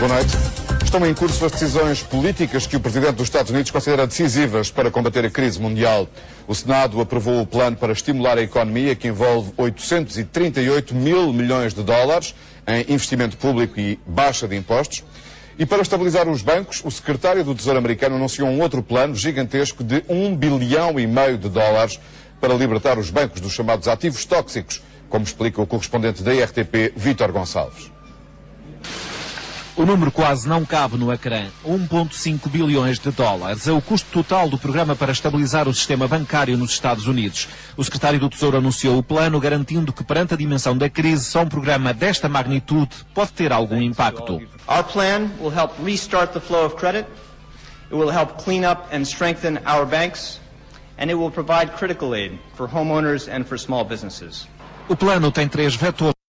Boa noite. Estão em curso as decisões políticas que o Presidente dos Estados Unidos considera decisivas para combater a crise mundial. O Senado aprovou o plano para estimular a economia que envolve 838 mil milhões de dólares em investimento público e baixa de impostos. E para estabilizar os bancos, o secretário do Tesouro americano anunciou um outro plano gigantesco de um bilhão e meio de dólares para libertar os bancos dos chamados ativos tóxicos, como explica o correspondente da RTP, Vítor Gonçalves. O número quase não cabe no ecrã. 1,5 bilhões de dólares é o custo total do programa para estabilizar o sistema bancário nos Estados Unidos. O secretário do Tesouro anunciou o plano, garantindo que, perante a dimensão da crise, só um programa desta magnitude pode ter algum impacto. Our plan will help restart the flow of credit. It will help clean up and strengthen our banks. And it will provide critical aid for homeowners and for small businesses. O plano tem três vetores.